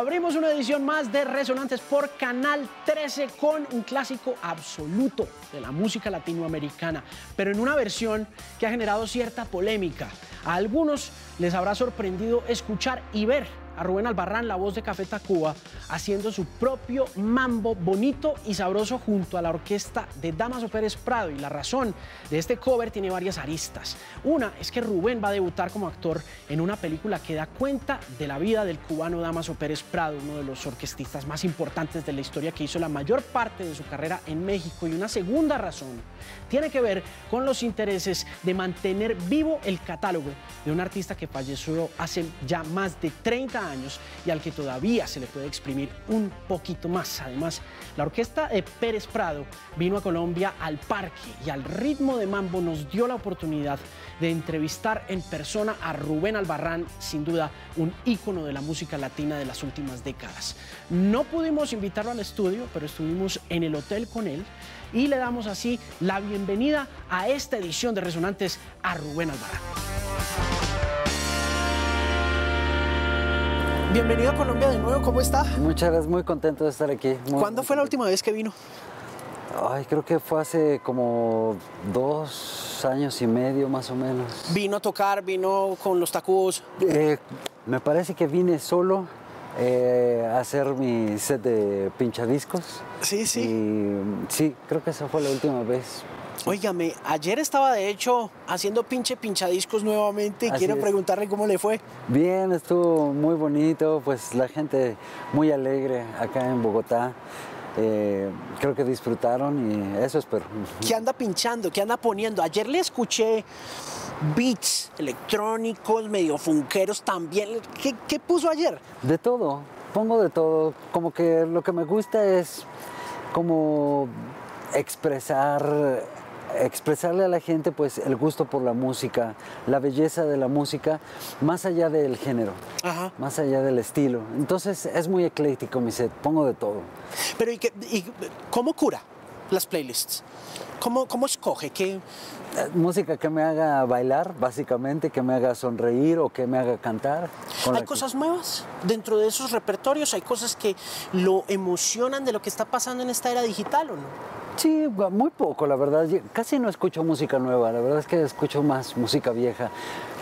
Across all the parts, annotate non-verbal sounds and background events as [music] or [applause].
Abrimos una edición más de Resonantes por Canal 13 con un clásico absoluto de la música latinoamericana, pero en una versión que ha generado cierta polémica. A algunos les habrá sorprendido escuchar y ver a Rubén Albarrán, la voz de Café Tacuba, haciendo su propio mambo bonito y sabroso junto a la orquesta de Damaso Pérez Prado. Y la razón de este cover tiene varias aristas. Una es que Rubén va a debutar como actor en una película que da cuenta de la vida del cubano Damaso Pérez Prado, uno de los orquestistas más importantes de la historia que hizo la mayor parte de su carrera en México. Y una segunda razón tiene que ver con los intereses de mantener vivo el catálogo de un artista que falleció hace ya más de 30 años y al que todavía se le puede exprimir un poquito más. Además, la orquesta de Pérez Prado vino a Colombia al parque y al ritmo de mambo nos dio la oportunidad de entrevistar en persona a Rubén Albarrán, sin duda un ícono de la música latina de las últimas décadas. No pudimos invitarlo al estudio, pero estuvimos en el hotel con él y le damos así la bienvenida a esta edición de Resonantes a Rubén Albarrán. Bienvenido a Colombia de nuevo, ¿cómo está? Muchas gracias, muy contento de estar aquí. muy- ¿Cuándo fue la última vez que vino? Ay, creo que fue hace como dos años y medio más o menos. Vino a tocar, vino con los tacubos. Eh, me parece que vine solo eh, a hacer mi set de pinchadiscos. Sí, sí. Y sí, creo que esa fue la última vez. Óigame, ayer estaba de hecho haciendo pinche pinchadiscos nuevamente y Así quiero es. preguntarle cómo le fue. Bien, estuvo muy bonito, pues la gente muy alegre acá en Bogotá. Eh, creo que disfrutaron y eso espero. ¿Qué anda pinchando? ¿Qué anda poniendo? Ayer le escuché beats electrónicos, medio funkeros también. ¿Qué, qué puso ayer? De todo, pongo de todo. Como que lo que me gusta es como expresar, expresarle a la gente pues el gusto por la música, la belleza de la música, más allá del género, Ajá. más allá del estilo. Entonces es muy ecléctico mi set, pongo de todo. Pero ¿y, qué- y cómo cura las playlists? ¿Cómo, cómo escoge? ¿Qué, Eh, Música que me haga bailar, básicamente, que me haga sonreír o que me haga cantar. ¿Hay que- cosas nuevas dentro de esos repertorios? ¿Hay cosas que lo emocionan de lo que está pasando en esta era digital o no? Sí, muy poco, la verdad. Casi no escucho música nueva, la verdad es que escucho más música vieja.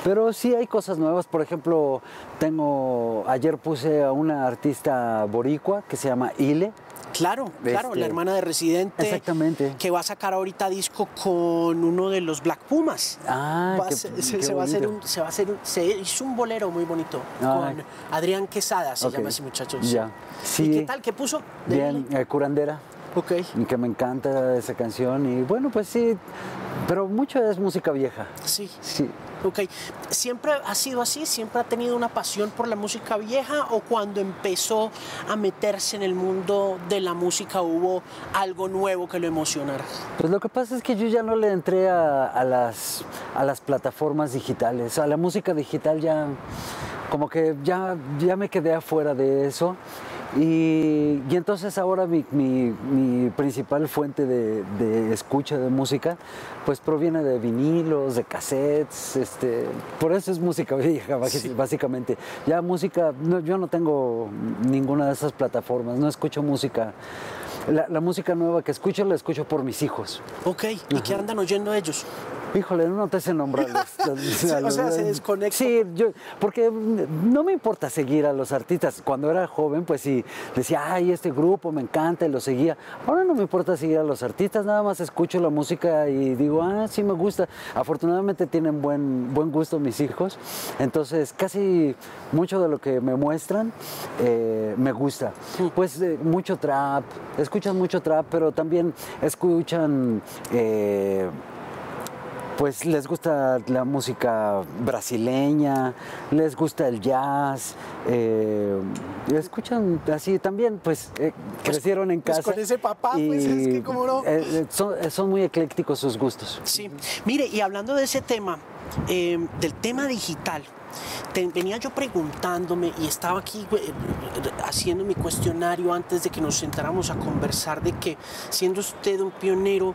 Pero sí hay cosas nuevas, por ejemplo, tengo, ayer puse a una artista boricua que se llama Ile. Claro, claro, Este, la hermana de Residente. Exactamente. Que va a sacar ahorita disco con uno de los Black Pumas. Ah, Va qué- se, qué se va a hacer un, se va a hacer un- se hizo un bolero muy bonito Ah. con Adrián Quesada, se llama ese muchacho. ya. ¿Y Sí. qué tal? ¿Qué puso? Bien, eh, curandera, Ok. y que me encanta esa canción. Y bueno, pues sí, pero mucho es música vieja. Sí. Sí. Ok. ¿Siempre ha sido así? ¿Siempre ha tenido una pasión por la música vieja? ¿O cuando empezó a meterse en el mundo de la música hubo algo nuevo que lo emocionara? Pues lo que pasa es que yo ya no le entré a, a las, a las plataformas digitales, a la música digital ya, como que ya, ya me quedé afuera de eso. Y, y entonces ahora mi, mi- mi principal fuente de, de escucha de música pues proviene de vinilos, de cassettes, este, por eso es música [laughs] vieja basi- básicamente. Ya música, no, yo no tengo ninguna de esas plataformas, no escucho música. La, la música nueva que escucho la escucho por mis hijos. Ok. ¿Y qué andan oyendo ellos? Híjole, no te sé nombrarlos. [laughs] o sea, se desconecta. Sí, yo, porque no me importa seguir a los artistas. Cuando era joven, pues sí, decía, ay, este grupo me encanta y lo seguía. Ahora no me importa seguir a los artistas, nada más escucho la música y digo, ah, sí me gusta. Afortunadamente tienen buen, buen gusto mis hijos, entonces casi mucho de lo que me muestran eh, me gusta. Pues eh, mucho trap, escuchan mucho trap, pero también escuchan... eh, pues les gusta la música brasileña, les gusta el jazz, eh, escuchan así también, pues eh, crecieron en pues casa. con ese papá, pues, es que cómo no. eh, son, son muy eclécticos sus gustos. Sí. Mire, y hablando de ese tema, eh, del tema digital, venía yo preguntándome y estaba aquí eh, haciendo mi cuestionario antes de que nos sentáramos a conversar de que siendo usted un pionero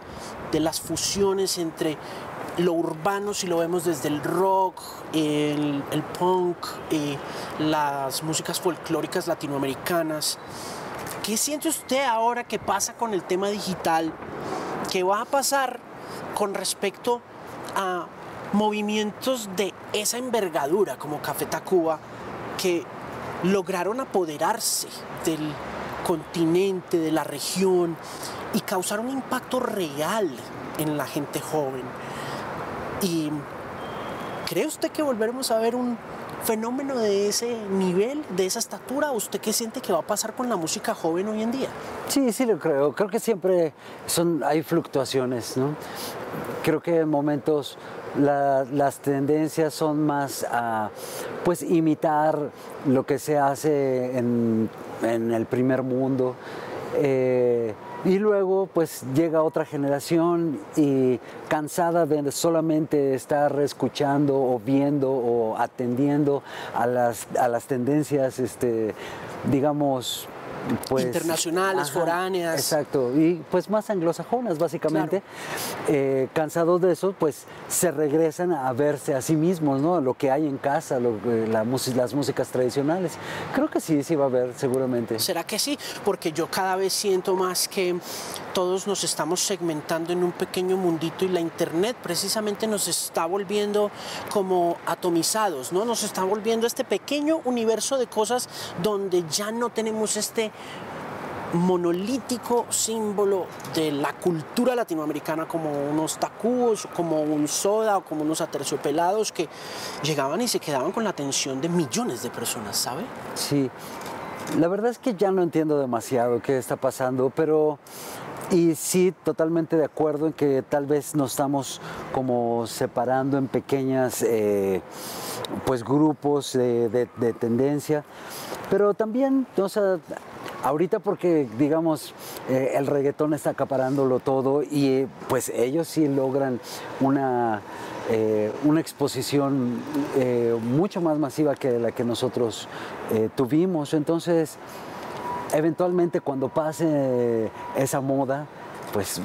de las fusiones entre lo urbano, si lo vemos desde el rock, el, punk, eh, las músicas folclóricas latinoamericanas, ¿qué siente usted ahora que pasa con el tema digital? ¿Qué va a pasar con respecto a movimientos de esa envergadura como Café Tacuba que lograron apoderarse del continente, de la región y causar un impacto real en la gente joven. ¿Y cree usted que volveremos a ver un fenómeno de ese nivel, de esa estatura? ¿Usted qué siente que va a pasar con la música joven hoy en día? Sí, sí lo creo. Creo que siempre son, hay fluctuaciones, ¿no? Creo que en momentos las tendencias son más a pues imitar lo que se hace en, el primer mundo. Eh, y luego pues llega otra generación y cansada de solamente estar escuchando o viendo o atendiendo a las, a las tendencias, este, digamos, pues, internacionales, foráneas. Exacto, y pues más anglosajonas básicamente. Eh, cansados de eso, pues se regresan a verse a sí mismos, ¿no? Lo que hay en casa, lo, la, las músicas tradicionales. Creo que sí, sí va a haber seguramente. ¿Será que sí? Porque yo cada vez siento más que todos nos estamos segmentando en un pequeño mundito y la internet precisamente nos está volviendo como atomizados, ¿no? Nos está volviendo este pequeño universo de cosas donde ya no tenemos este monolítico símbolo de la cultura latinoamericana como unos tacúos, como un soda o como unos aterciopelados que llegaban y se quedaban con la atención de millones de personas, ¿sabe? Sí, la verdad es que ya no entiendo demasiado qué está pasando, pero y sí, totalmente de acuerdo en que tal vez nos estamos como separando en pequeñas eh, pues grupos de, tendencia, pero también, o sea, ahorita porque digamos eh, el reggaetón está acaparándolo todo y pues ellos sí logran una eh, una exposición mucho más masiva que la que nosotros tuvimos. Entonces, eventualmente cuando pase esa moda, pues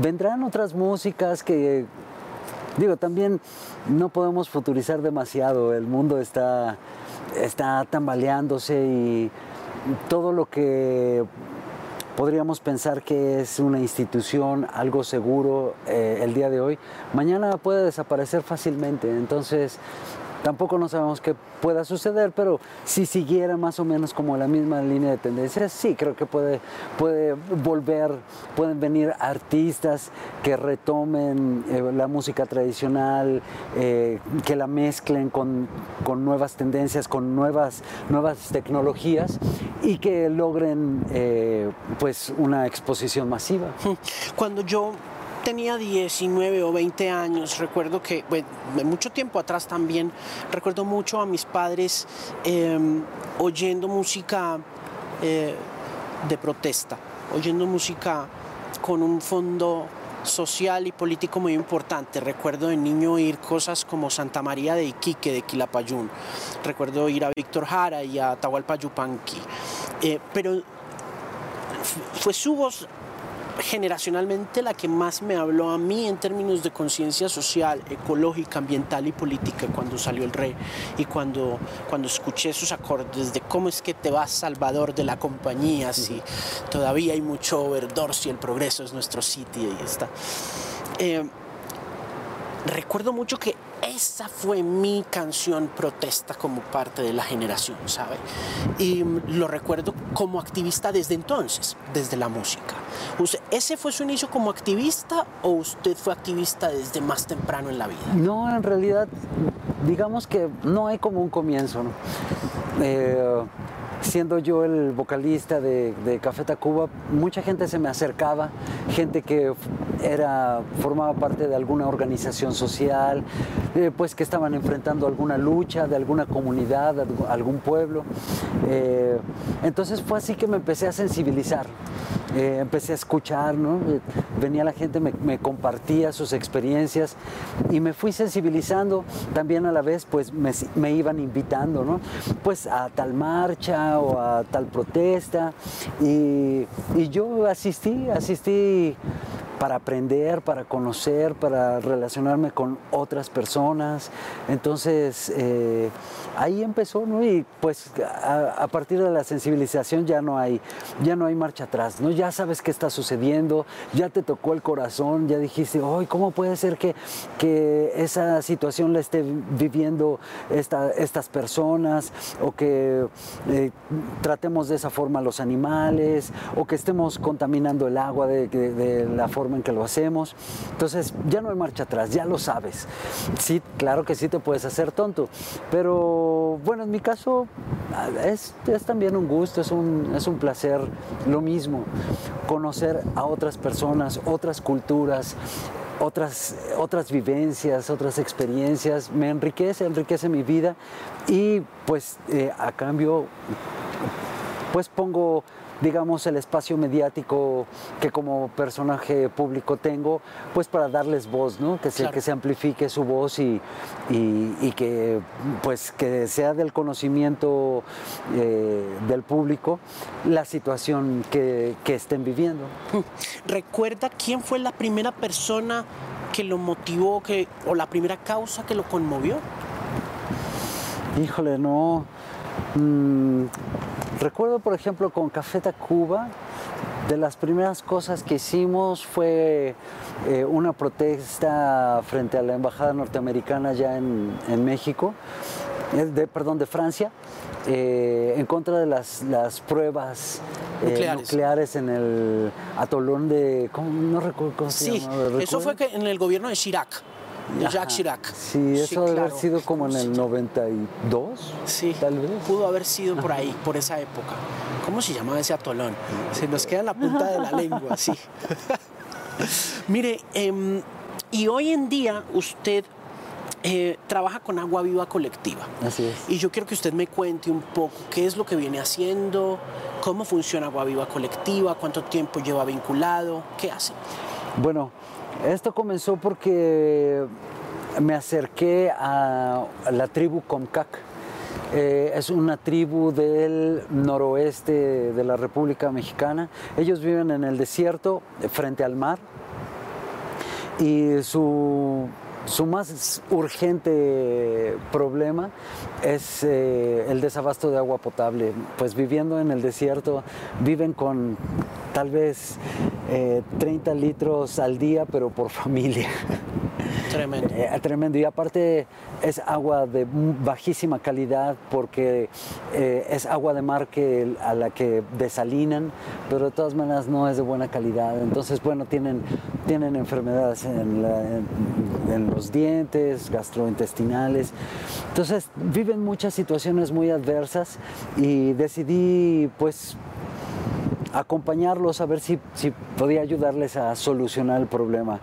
vendrán otras músicas que, digo, también no podemos futurizar demasiado, el mundo está, está tambaleándose y todo lo que podríamos pensar que es una institución, algo seguro eh, el día de hoy, mañana puede desaparecer fácilmente. Entonces, Tampoco no sabemos qué pueda suceder, pero si siguiera más o menos como la misma línea de tendencia, sí, creo que puede, puede volver, pueden venir artistas que retomen eh, la música tradicional, eh, que la mezclen con, nuevas tendencias, con nuevas, nuevas tecnologías y que logren eh, pues una exposición masiva. Cuando yo tenía 19 o 20 años, recuerdo que, bueno, mucho tiempo atrás también, recuerdo mucho a mis padres em, oyendo música eh, de protesta, oyendo música con un fondo social y político muy importante. Recuerdo de niño oír cosas como Santa María de Iquique, de Quilapayún. Recuerdo ir a Víctor Jara y a Tahualpa Eh, pero fue su voz generacionalmente la que más me habló a mí en términos de conciencia social, ecológica, ambiental y política cuando salió el rey y cuando, cuando escuché esos acordes de cómo es que te vas Salvador de la compañía si todavía hay mucho verdor si el progreso es nuestro sitio y está. Eh, recuerdo mucho que esa fue mi canción protesta como parte de la generación, ¿sabe? Y lo recuerdo como activista desde entonces, desde la música. ¿Ese fue su inicio como activista o usted fue activista desde más temprano en la vida? No, en realidad, digamos que no hay como un comienzo. Eh, siendo yo el vocalista de, Café Tacuba, mucha gente se me acercaba, gente que era, formaba parte de alguna organización social, eh, pues que estaban enfrentando alguna lucha de alguna comunidad, algún pueblo. Eh, entonces fue así que me empecé a sensibilizar. Eh, empecé a escuchar, ¿no? Eh, venía la gente, me, compartía sus experiencias y me fui sensibilizando. También a la vez, pues me, me, iban invitando, ¿no? Pues a tal marcha o a tal protesta y, y yo asistí, asistí para aprender, para conocer, para relacionarme con otras personas. Entonces, eh, ahí empezó, ¿no? Y pues a, partir de la sensibilización ya no hay, ya no hay marcha atrás, ¿no? Ya sabes qué está sucediendo, ya te tocó el corazón, ya dijiste, hoy ¿cómo puede ser que, que esa situación la esté viviendo esta, estas personas? O que eh, tratemos de esa forma a los animales, o que estemos contaminando el agua de la forma en que lo hacemos. Entonces ya no hay marcha atrás, ya lo sabes. Sí, claro que sí te puedes hacer tonto, pero bueno, en mi caso es, es también un gusto, es un, es un placer lo mismo, conocer a otras personas, otras culturas, otras, otras vivencias, otras experiencias, me enriquece, enriquece mi vida y pues eh, a cambio pues pongo digamos, el espacio mediático que como personaje público tengo, pues para darles voz, ¿no? Que se, que se amplifique su voz y, y, que, pues, que sea del conocimiento eh, del público la situación que, que estén viviendo. [laughs] ¿Recuerda quién fue la primera persona que lo motivó que, o la primera causa que lo conmovió? Híjole, no. Mm, recuerdo, por ejemplo, con Café Tacuba, de las primeras cosas que hicimos fue eh, una protesta frente a la embajada norteamericana ya en, México, eh, de, perdón, de Francia, eh, en contra de las, las pruebas nucleares. en el atolón de, ¿cómo? no recuerdo cómo se sí, eso fue que en el gobierno de Chirac de Jacques Chirac. Sí, eso debe haber sido como en el 92, sí, tal vez. Pudo haber sido por ahí, por esa época. ¿Cómo se llamaba ese atolón? Se nos queda en la punta de la lengua, sí. [laughs] Mire, em, y hoy en día usted eh, trabaja con Agua Viva Colectiva. Así es. Y yo quiero que usted me cuente un poco qué es lo que viene haciendo, cómo funciona Agua Viva Colectiva, cuánto tiempo lleva vinculado, qué hace. Bueno, esto comenzó porque me acerqué a la tribu Comcac. Eh, es una tribu del noroeste de la República Mexicana. Ellos viven en el desierto, frente al mar. Y su, más urgente problema es eh, el desabasto de agua potable. Pues viviendo en el desierto, viven con tal vez 30 eh, litros al día, pero por [laughs] familia. Tremendo. Eh, tremendo. Y aparte es agua de bajísima calidad porque eh, es agua de mar que, a la que desalinan, pero de todas maneras no es de buena calidad. Entonces, bueno, tienen, tienen enfermedades en, en los dientes, gastrointestinales. Entonces, viven muchas situaciones muy adversas y decidí, pues, acompañarlos a ver si, si podía ayudarles a solucionar el problema.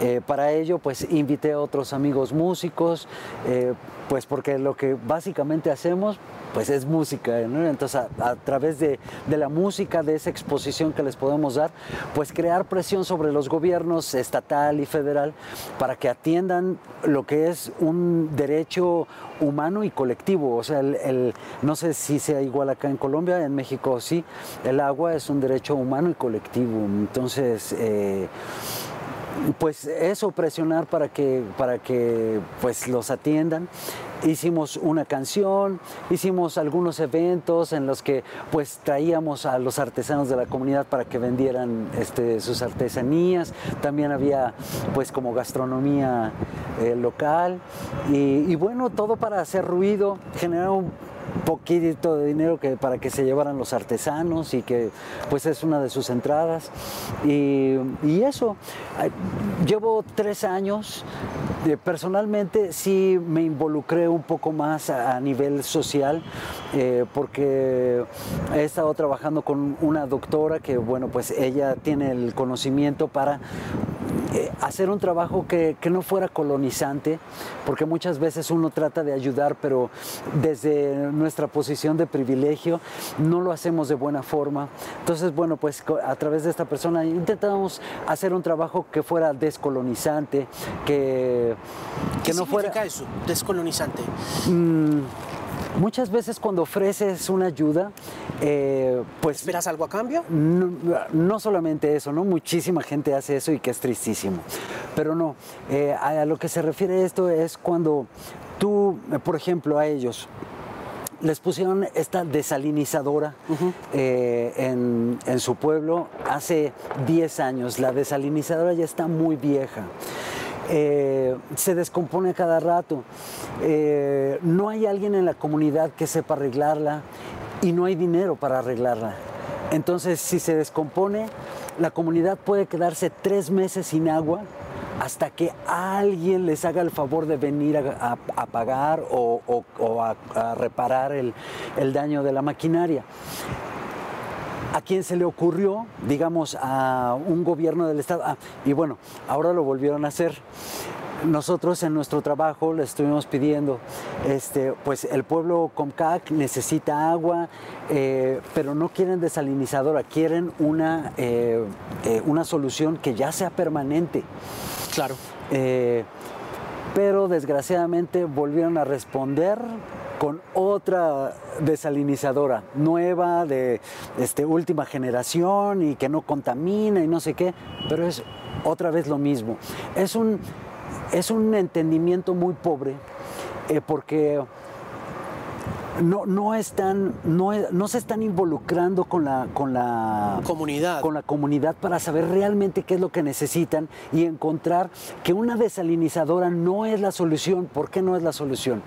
Eh, para ello, pues invité a otros amigos músicos, eh, pues porque lo que básicamente hacemos pues es música, Entonces a, través de, la música, de esa exposición que les podemos dar, pues crear presión sobre los gobiernos estatal y federal para que atiendan lo que es un derecho humano y colectivo. O sea, el, no sé si sea igual acá en Colombia, en México sí, el agua es un derecho humano y colectivo. Entonces, eh, pues eso, presionar para que, para que pues los atiendan. Hicimos una canción, hicimos algunos eventos en los que pues traíamos a los artesanos de la comunidad para que vendieran este, sus artesanías. También había pues como gastronomía eh, local y, y bueno, todo para hacer ruido, generar un poquito de dinero que, para que se llevaran los artesanos y que pues es una de sus entradas. Y, eso, llevo tres años, personalmente sí me involucré un poco más a, nivel social eh, porque he estado trabajando con una doctora que bueno pues ella tiene el conocimiento para eh, hacer un trabajo que, que, no fuera colonizante, porque muchas veces uno trata de ayudar, pero desde nuestra posición de privilegio no lo hacemos de buena forma. Entonces, bueno, pues a través de esta persona intentamos hacer un trabajo que fuera descolonizante, que, que no fuera... eso, descolonizante? Mm, Muchas veces cuando ofreces una ayuda, eh, pues... ¿Esperas algo a cambio? No, solamente eso, ¿no? Muchísima gente hace eso y que es tristísimo. Pero no, eh, a, lo que se refiere esto es cuando tú, por ejemplo, a ellos, les pusieron esta desalinizadora eh, en, en, su pueblo hace 10 años. La desalinizadora ya está muy vieja. Eh, se descompone cada rato. Eh, no hay alguien en la comunidad que sepa arreglarla y no hay dinero para arreglarla. Entonces, si se descompone, la comunidad puede quedarse tres meses sin agua hasta que alguien les haga el favor de venir a, pagar o, a, reparar el, el daño de la maquinaria a quién se le ocurrió, digamos, a un gobierno del Estado. Ah, y bueno, ahora lo volvieron a hacer. Nosotros en nuestro trabajo le estuvimos pidiendo, este, pues el pueblo Comcac necesita agua, eh, pero no quieren desalinizadora, quieren una, eh, eh, una solución que ya sea permanente. Claro. Pero desgraciadamente volvieron a responder con otra desalinizadora nueva de este, última generación y que no contamina y no sé qué, pero es otra vez lo mismo. Es un, es un entendimiento muy pobre eh, porque no, no, están, no, no, se están involucrando con la, con, la, comunidad. con la comunidad para saber realmente qué es lo que necesitan y encontrar que una desalinizadora no es la solución. ¿Por qué no es la solución?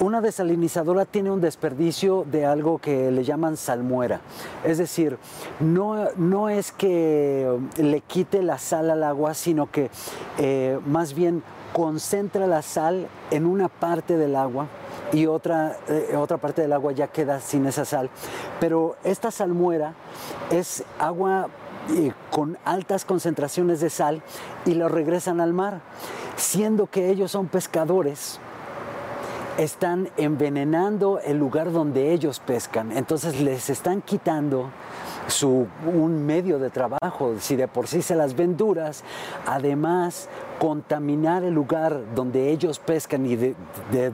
Una desalinizadora tiene un desperdicio de algo que le llaman salmuera. Es decir, no, no es que le quite la sal al agua, sino que eh, más bien concentra la sal en una parte del agua y otra, eh, otra parte del agua ya queda sin esa sal. Pero esta salmuera es agua eh, con altas concentraciones de sal y lo regresan al mar, siendo que ellos son pescadores están envenenando el lugar donde ellos pescan. Entonces les están quitando su, un medio de trabajo, si de por sí se las ven duras, además contaminar el lugar donde ellos pescan y de,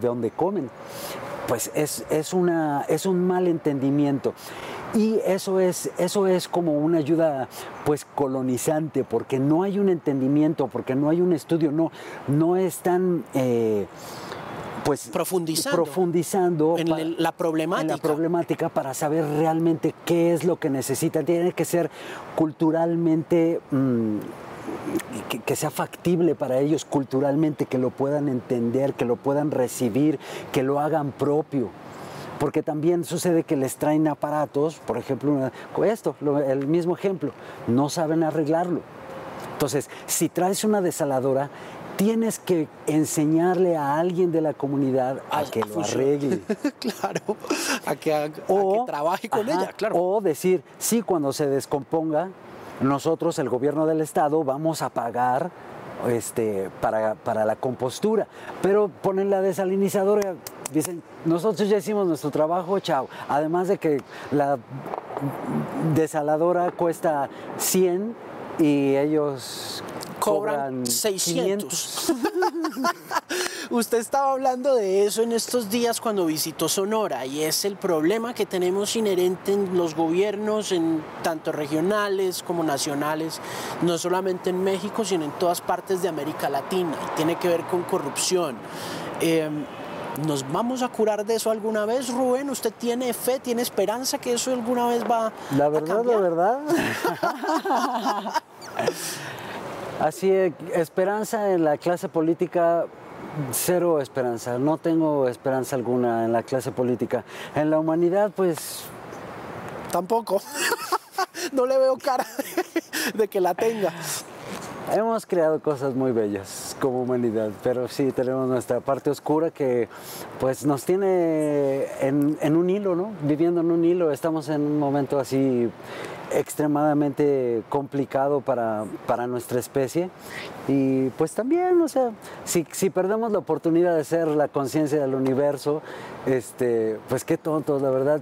donde comen, pues es, es, una, es un mal entendimiento. Y eso es, eso es como una ayuda pues colonizante, porque no hay un entendimiento, porque no hay un estudio, no, no están... Eh, pues profundizando, profundizando en la problemática. la problemática para saber realmente qué es lo que necesitan. Tiene que ser culturalmente mm, que, sea factible para ellos culturalmente, que lo puedan entender, que lo puedan recibir, que lo hagan propio. Porque también sucede que les traen aparatos, por ejemplo, esto, el mismo ejemplo, no saben arreglarlo. Entonces, si traes una desaladora, tienes que enseñarle a alguien de la comunidad a, que lo arregle. [laughs] claro, a que, trabaje con ella, claro. O decir, sí, cuando se descomponga, nosotros, el gobierno del estado, vamos a pagar este, para, para la compostura. Pero ponen la desalinizadora, dicen, nosotros ya hicimos nuestro trabajo, chao. Además de que la desaladora cuesta 100 y ellos cobran, 600. [laughs] Usted estaba hablando de eso en estos días cuando visitó Sonora y es el problema que tenemos inherente en los gobiernos, en tanto regionales como nacionales, no solamente en México, sino en todas partes de América Latina. tiene que ver con corrupción. Em, ¿Nos vamos a curar de eso alguna vez, Rubén? ¿Usted tiene fe, tiene esperanza que eso alguna vez va la verdad, La verdad, [laughs] [laughs] Así, esperanza en la clase política, cero esperanza. No tengo esperanza alguna en la clase política. En la humanidad, pues... Tampoco. [laughs] no le veo cara [laughs] de que la tenga. Hemos creado cosas muy bellas como humanidad, pero sí tenemos nuestra parte oscura que pues nos tiene en, en un hilo, ¿no? Viviendo en un hilo. Estamos en un momento así extremadamente complicado para, para, nuestra especie. Y pues también, o sea, si, si perdemos la oportunidad de ser la conciencia del universo, este, pues qué tontos, la verdad.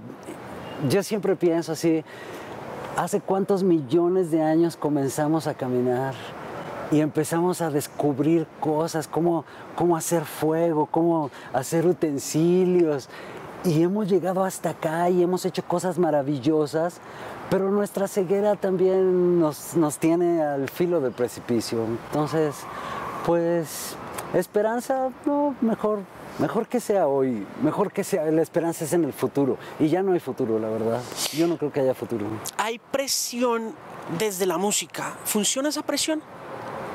Yo siempre pienso así, ¿hace cuántos millones de años comenzamos a caminar? y empezamos a descubrir cosas, cómo, cómo hacer fuego, cómo hacer utensilios. Y hemos llegado hasta acá y hemos hecho cosas maravillosas, pero nuestra ceguera también nos, nos tiene al filo del precipicio. Entonces, pues, esperanza, no, mejor, mejor que sea hoy, mejor que sea, la esperanza es en el futuro. Y ya no hay futuro, la verdad. Yo no creo que haya futuro. Hay presión desde la música. ¿Funciona esa presión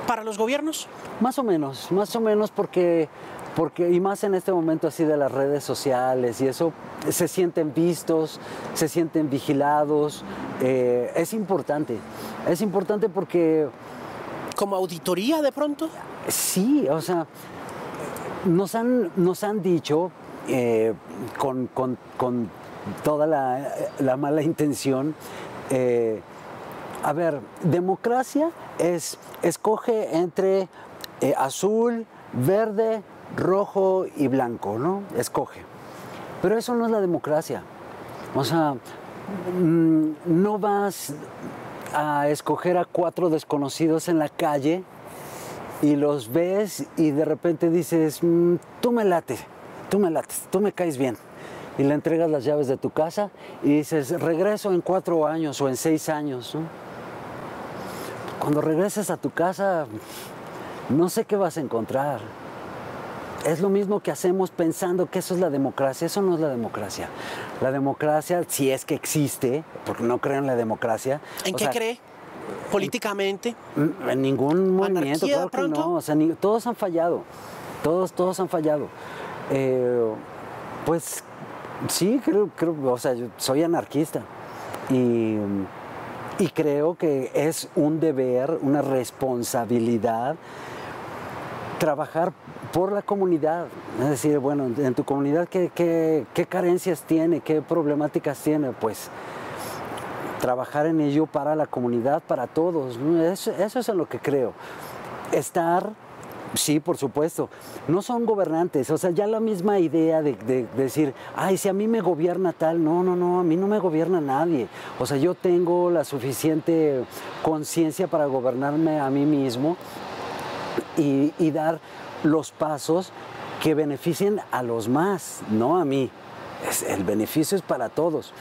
para los gobiernos? Más o menos, más o menos porque porque y más en este momento así de las redes sociales y eso se sienten vistos, se sienten vigilados, eh, es importante, es importante porque... ¿Como auditoría de pronto? Sí, o sea, nos han, nos han dicho eh, con, con, con, toda la, la mala intención, eh, a ver, democracia es, escoge entre azul, verde, rojo y blanco, ¿no? Escoge. Pero eso no es la democracia. O sea, mm, no vas a escoger a cuatro desconocidos en la calle y los ves y de repente dices, mm, tú me late, tú me lates, tú me caes bien. Y le entregas las llaves de tu casa y dices, regreso en cuatro años o en seis años. Cuando regreses a tu casa, no sé qué vas a encontrar es lo mismo que hacemos pensando que eso es la democracia. Eso no es la democracia. La democracia, si es que existe, porque no creo en la democracia. ¿En qué cree? ¿Políticamente? En, ningún movimiento, claro que no. O sea, todos han fallado. Todos, todos han fallado. Eh, pues sí, creo, creo, o sea, yo soy anarquista. Y, y creo que es un deber, una responsabilidad trabajar por la comunidad. Es decir, bueno, en tu comunidad, ¿qué, qué, carencias tiene? ¿Qué problemáticas tiene? Pues trabajar en ello para la comunidad, para todos. Eso, es en lo que creo. Estar, sí, por supuesto. No son gobernantes. O sea, ya la misma idea de, de, decir, ay, si a mí me gobierna tal. No, no, no, a mí no me gobierna nadie. O sea, yo tengo la suficiente conciencia para gobernarme a mí mismo y, y dar los pasos que beneficien a los más, no a mí. El beneficio es para todos.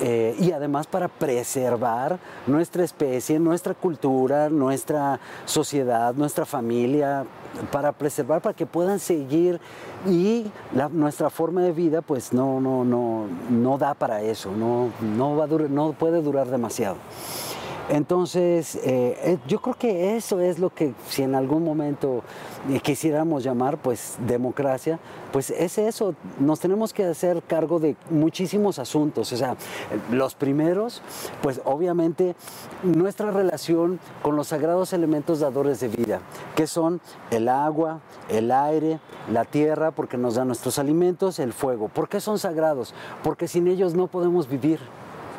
Eh, y además para preservar nuestra especie, nuestra cultura, nuestra sociedad, nuestra familia, para preservar, para que puedan seguir y nuestra forma de vida pues no, no, no, no da para eso, no, no, va no puede durar demasiado. Entonces, eh, yo creo que eso es lo que si en algún momento eh, quisiéramos llamar pues democracia, pues es eso, nos tenemos que hacer cargo de muchísimos asuntos, o sea, los primeros, pues obviamente nuestra relación con los sagrados elementos dadores de vida, que son el agua, el aire, la tierra, porque nos dan nuestros alimentos, el fuego. ¿Por qué son sagrados? Porque sin ellos no podemos vivir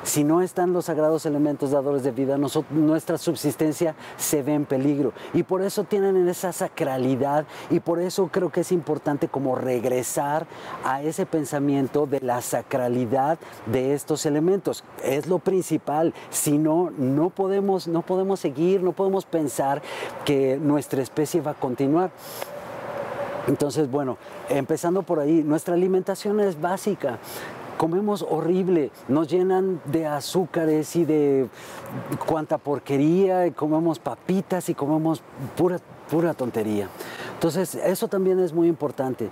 si no están los sagrados elementos dadores de vida, nuestra subsistencia se ve en peligro. Y por eso tienen esa sacralidad y por eso creo que es importante como regresar a ese pensamiento de la sacralidad de estos elementos. Es lo principal. Si no, no podemos, no podemos seguir, no podemos pensar que nuestra especie va a continuar. Entonces, bueno, empezando por ahí, nuestra alimentación es básica comemos horrible, nos llenan de azúcares y de cuanta porquería, y comemos papitas y comemos pura, pura tontería. Entonces, eso también es muy importante.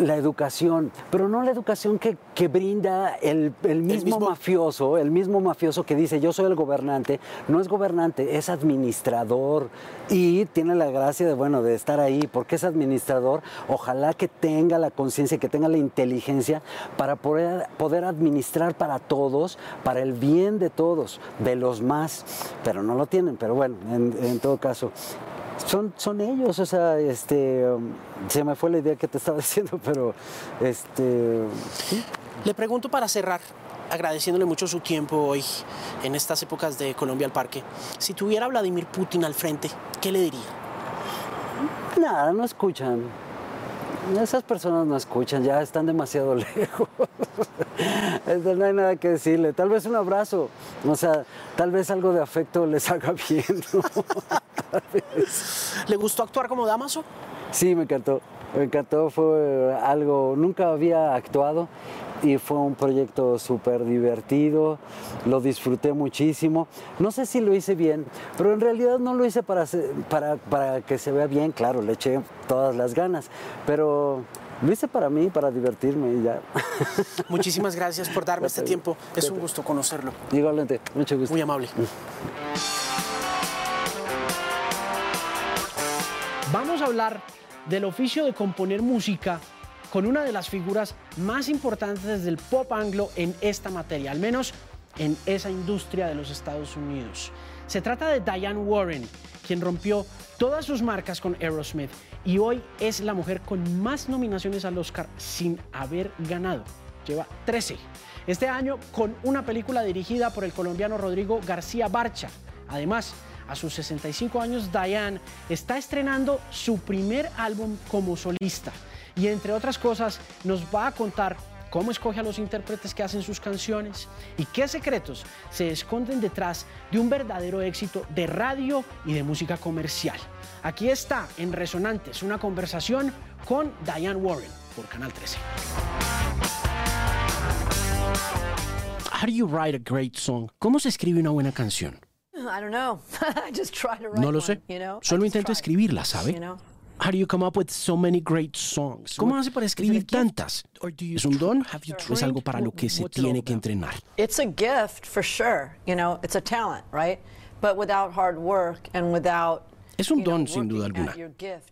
La educación, pero no la educación que, brinda el, mismo mafioso, el mismo mafioso que dice yo soy el gobernante, no es gobernante, es administrador y tiene la gracia de, bueno, de estar ahí, porque es administrador, ojalá que tenga la conciencia, que tenga la inteligencia para poder, poder administrar para todos, para el bien de todos, de los más, pero no lo tienen, pero bueno, en, en todo caso, son, son ellos, o sea, este, se me fue la idea que te estaba [laughs] diciendo, pero este... Le pregunto para cerrar, agradeciéndole mucho su tiempo hoy en estas épocas de Colombia al Parque. Si tuviera Vladimir Putin al frente, ¿qué le diría? Nada, no escuchan. Esas personas no escuchan, ya están demasiado [laughs] lejos. no hay nada que decirle. Tal vez un abrazo, o sea, tal vez algo de afecto les haga bien. [laughs] [laughs] ¿Le gustó actuar como Damaso? Sí, me encantó. Me encantó, fue algo, nunca había actuado y fue un proyecto súper divertido, lo disfruté muchísimo. No sé si lo hice bien, pero en realidad no lo hice para, para, para que se vea bien, claro, le eché todas las ganas, pero lo hice para mí, para divertirme y ya. [laughs] Muchísimas gracias por darme este tiempo. Es un gusto conocerlo. Igualmente, mucho gusto. Muy amable. Vamos a hablar del oficio de componer música con una de las figuras más importantes del pop anglo en esta materia, al menos en esa industria de los Estados Unidos. Se trata de Diane Warren, quien rompió todas sus marcas con Aerosmith y hoy es la mujer con más nominaciones al Oscar sin haber ganado. Lleva 13. Este año con una película dirigida por el colombiano Rodrigo García Barcha. Además, a sus 65 años, Diane está estrenando su primer álbum como solista y entre otras cosas nos va a contar cómo escoge a los intérpretes que hacen sus canciones y qué secretos se esconden detrás de un verdadero éxito de radio y de música comercial. Aquí está en Resonantes una conversación con Diane Warren por Canal 13. How do you write a great song? ¿Cómo se escribe una buena canción? [laughs] No lo sé. Solo intento escribirla, ¿sabe? How do you come up with so many great songs? ¿Cómo hace para escribir tantas? ¿Es un don es algo para lo que se tiene que entrenar? It's a gift for sure, you know, it's a talent, right? But without hard work and without es un don, sin duda alguna.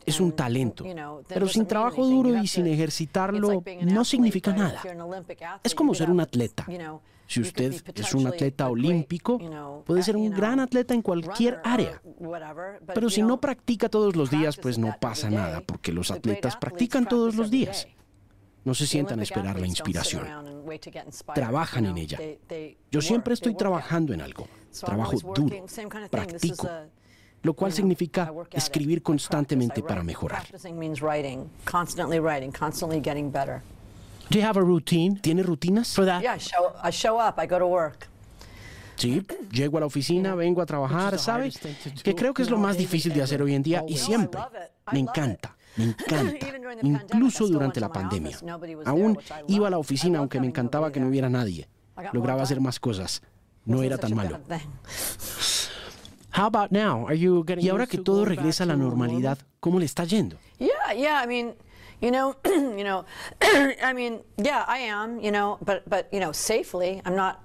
Es un talento. Pero sin trabajo duro y sin ejercitarlo, no significa nada. Es como ser un atleta. Si usted es un atleta olímpico, puede ser un gran atleta en cualquier área. Pero si no practica todos los días, pues no pasa nada, porque los atletas practican todos los días. No se sientan a esperar la inspiración. Trabajan en ella. Yo siempre estoy trabajando en algo. Trabajo duro. Practico lo cual significa escribir constantemente para mejorar. Do you have a routine? ¿Tiene rutinas? For that? Yeah, I show, I show up, I go to work. Sí, llego a la oficina, vengo a trabajar, ¿sabe? Que creo que es lo más difícil de hacer hoy en día y siempre me encanta. Me [laughs] encanta, incluso durante la pandemia. Aún iba a la oficina aunque me encantaba que no hubiera nadie. Lograba hacer más cosas. No era tan malo. How about now? Are you y ahora que todo regresa a la normalidad, ¿cómo le está yendo? Yeah, yeah, I mean, you know, [clears throat] you know, [clears throat] I mean, yeah, I am, you know, but but you know, safely. I'm not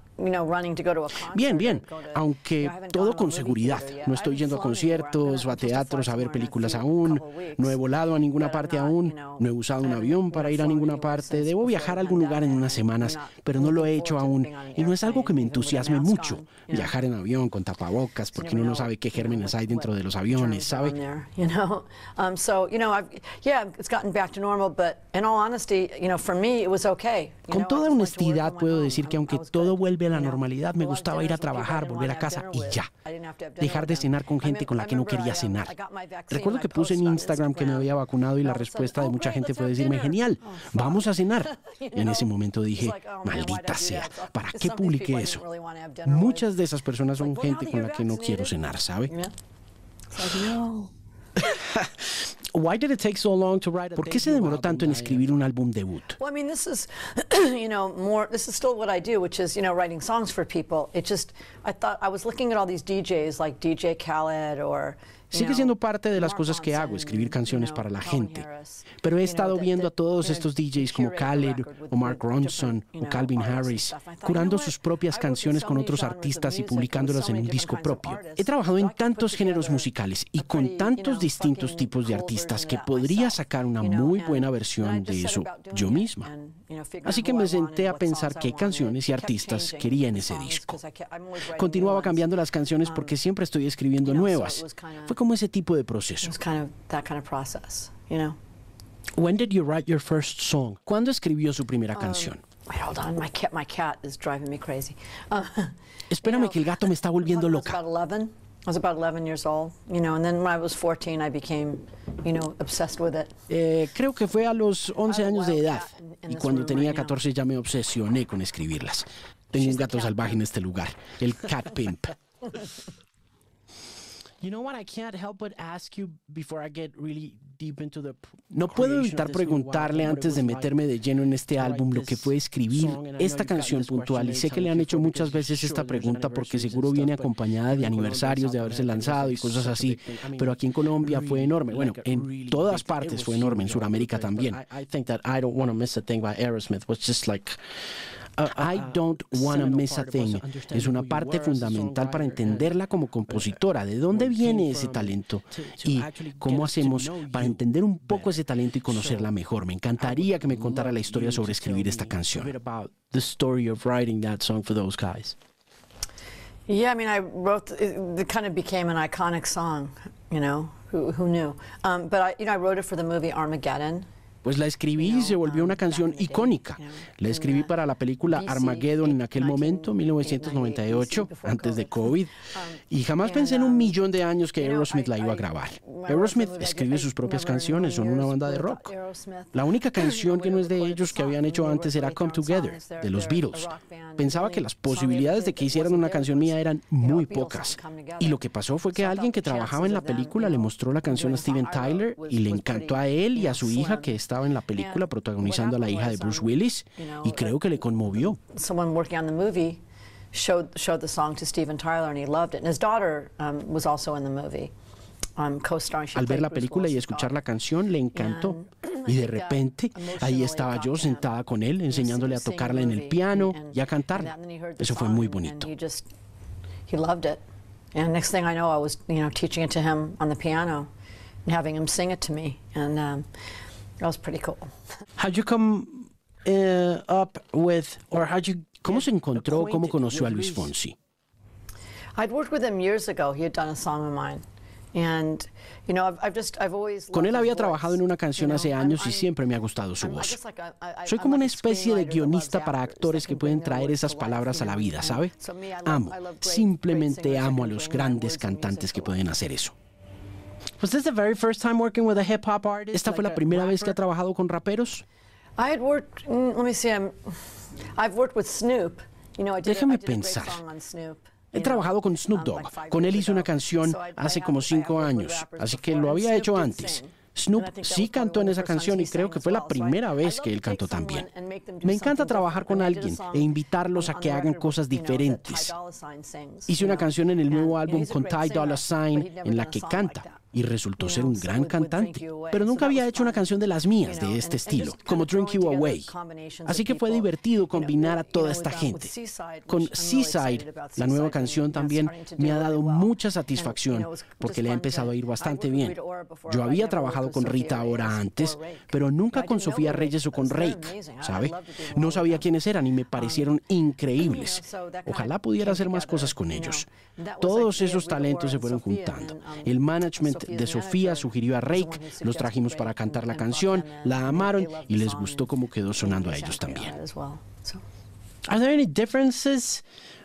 Bien, bien, aunque todo con seguridad. No estoy yendo a conciertos o a teatros a ver películas aún, no he volado a ninguna parte aún, no he usado un avión para ir a ninguna parte, debo viajar a algún lugar en unas semanas, pero no lo he hecho aún. y no es algo que me entusiasme mucho, viajar en avión con tapabocas porque uno no sabe qué gérmenes hay dentro de los aviones, ¿sabe? [laughs] Con toda honestidad puedo decir que aunque todo vuelve a la normalidad, me gustaba ir a trabajar, volver a casa y ya. Dejar de cenar con gente con la que no quería cenar. Recuerdo que puse en Instagram que me había vacunado y la respuesta de mucha gente fue decirme, genial, vamos a cenar. [laughs] Y en ese momento dije, maldita sea, ¿para qué publiqué eso? Muchas de esas personas son gente con la que no quiero cenar, ¿sabe? [laughs] Why did it take so long to write ¿Por qué se demoró tanto en escribir un álbum debut? Well, I mean, this is, [clears throat] you know, more. This is still what I do, which is, you know, writing songs for people. It just, I thought I was looking at all these DJs like DJ Khaled or Sigue siendo parte de las cosas que hago, escribir canciones para la gente. Pero he estado viendo a todos estos DJs como Khaled o Mark Ronson o Calvin Harris, curando sus propias canciones con otros artistas y publicándolas en un disco propio. He trabajado en tantos géneros musicales y con tantos distintos tipos de artistas que podría sacar una muy buena versión de eso yo misma. Así que me senté a pensar qué canciones y artistas quería en ese disco. Continuaba cambiando las canciones porque siempre estoy escribiendo nuevas. Fue como ese tipo de proceso. When did you write your first song? ¿Cuándo escribió su primera canción? Me crazy. Uh, [laughs] Espérame que el gato me está [laughs] volviendo loca. About 11. I was about 11 years old, you know, and then when I was 14, I became, you know, obsessed with it. Eh, creo que fue a los 11 I have a años de edad y cuando tenía right now. 14 ya me obsesioné con escribirlas. Tengo un gato salvaje en este lugar, el cat pimp. [laughs] You know what? I can't help but ask you before I get really deep into the. No puedo evitar preguntarle antes de meterme de lleno en este álbum lo que fue escribir esta canción puntual y sé que le han hecho muchas veces esta pregunta porque seguro viene acompañada de aniversarios de haberse lanzado y cosas así, pero aquí en Colombia fue enorme. Bueno, en todas partes fue enorme, en Sudamérica también. I think that I don't want to miss a thing by Aerosmith was just like. Uh, I don't wanna miss a thing es una parte were as a fundamental para entenderla como compositora, de dónde viene ese from, talento to- to y cómo hacemos know para entender un poco better. ese talento y conocerla mejor. Me encantaría que me contara la historia sobre escribir esta A canción. bit about the story of writing that song for those guys. Yeah, I mean, I wrote, it, it kind of became an iconic song, you know, who, who knew? Um, but I, you know, I wrote it for the movie Armageddon. Pues la escribí y se volvió una canción icónica. La escribí para la película Armageddon en aquel momento, 1998, antes de COVID, y jamás pensé en un millón de años que Aerosmith la iba a grabar. Aerosmith escribe sus propias canciones, son una banda de rock. La única canción que no es de ellos que habían hecho antes era Come Together, de los Beatles. Pensaba que las posibilidades de que hicieran una canción mía eran muy pocas. Y lo que pasó fue que alguien que trabajaba en la película le mostró la canción a Steven Tyler y le encantó a él y a su hija que estaba en la película protagonizando a la hija de Bruce Willis y creo que le conmovió. Someone working on the movie showed, showed the song to Steven Tyler and he loved it. And his daughter um, was also in the movie, um, Al ver la película y escuchar la canción le encantó. [clears throat] Y de repente ahí estaba yo sentada con él enseñándole a tocarla en el piano y a cantarla. Eso fue muy bonito. He just he loved it. And next thing I know, I was you know teaching it to him on the piano and having him sing it to me, and um, that was pretty cool. How'd you come uh, up with, or how'd you? ¿Cómo se encontró? ¿Cómo conoció a Luis? Fonsi? I'd worked with him years ago. He had done a song of mine. And, you know, I've, I've just, I've always Con él había trabajado en una canción hace años y siempre me ha gustado su voz. Soy como una especie de guionista para actores que pueden traer esas palabras a la vida, ¿sabe? Amo, simplemente amo a los grandes cantantes que pueden hacer eso. Was this the very first time working with a hip hop artist? ¿Esta fue like la primera vez que ha trabajado con raperos? I had worked, mm, let me see, I'm, I've worked with Snoop. You know, I did, a- Déjame I did a great pensar. song on Snoop. He trabajado con Snoop um, Dogg. Con él years hice una ago. canción hace como cinco años, así que before, lo había Snoop hecho antes. Snoop And I think that sí cantó en esa the first canción y creo sang que fue la primera vez love que él cantó también. someone and make them do Me encanta trabajar different. con alguien song e invitarlos a on que the hagan cosas diferentes. Hice una canción en el nuevo álbum con Ty Dolla Sign en la que canta y resultó ser un gran cantante. Pero nunca había hecho una canción de las mías de este estilo, como Drink You Away. Así que fue divertido combinar a toda esta um, gente. Con Seaside, la nueva canción también me ha do dado mucha satisfacción porque le ha empezado a ir bastante bien. Yo había trabajado con Rita Sophia Ora Reyes antes, pero nunca con Sofía Reyes o con Rake, ¿sabe? No sabía quiénes eran y me parecieron increíbles. Ojalá pudiera hacer más cosas con ellos. Todos esos talentos se fueron juntando. and, um, El management De Sofía sugirió a Rake, los trajimos para cantar la canción, la amaron y les gustó cómo quedó sonando a ellos también. Are there any differences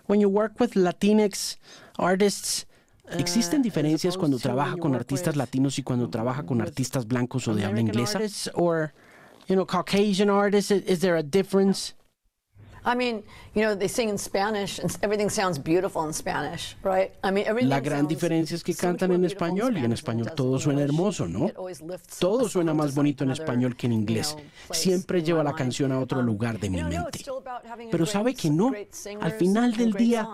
when you work with Latinx artists? ¿Existen diferencias as cuando trabaja con artistas latinos y cuando trabaja con artistas blancos o de habla inglesa? or you know Caucasian artists? Is, is there a difference? La gran diferencia es que cantan en beautiful español y en español todo suena hermoso, ¿no? Todo suena más to bonito en español que en inglés. Siempre lleva la canción a otro Um, lugar de mi mente. Pero sabe que no, al final del día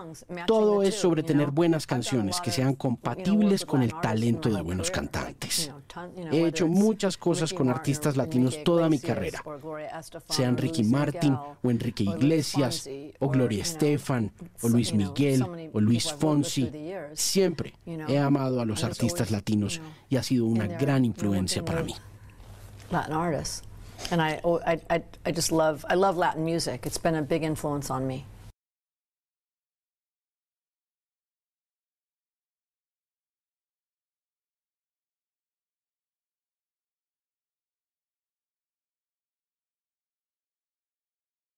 todo es sobre tener buenas canciones que sean compatibles con el talento de buenos cantantes. He hecho muchas cosas con artistas latinos toda mi Iglesias carrera, sean Ricky Martin o Enrique Luis Iglesias o or, Gloria Estefan o Luis Miguel o Luis Fonsi. Siempre he amado a los artistas latinos y ha sido una gran influencia para mí. Latin artists. And oh, I, I, I just love, I love Latin music. It's been a big influence on me.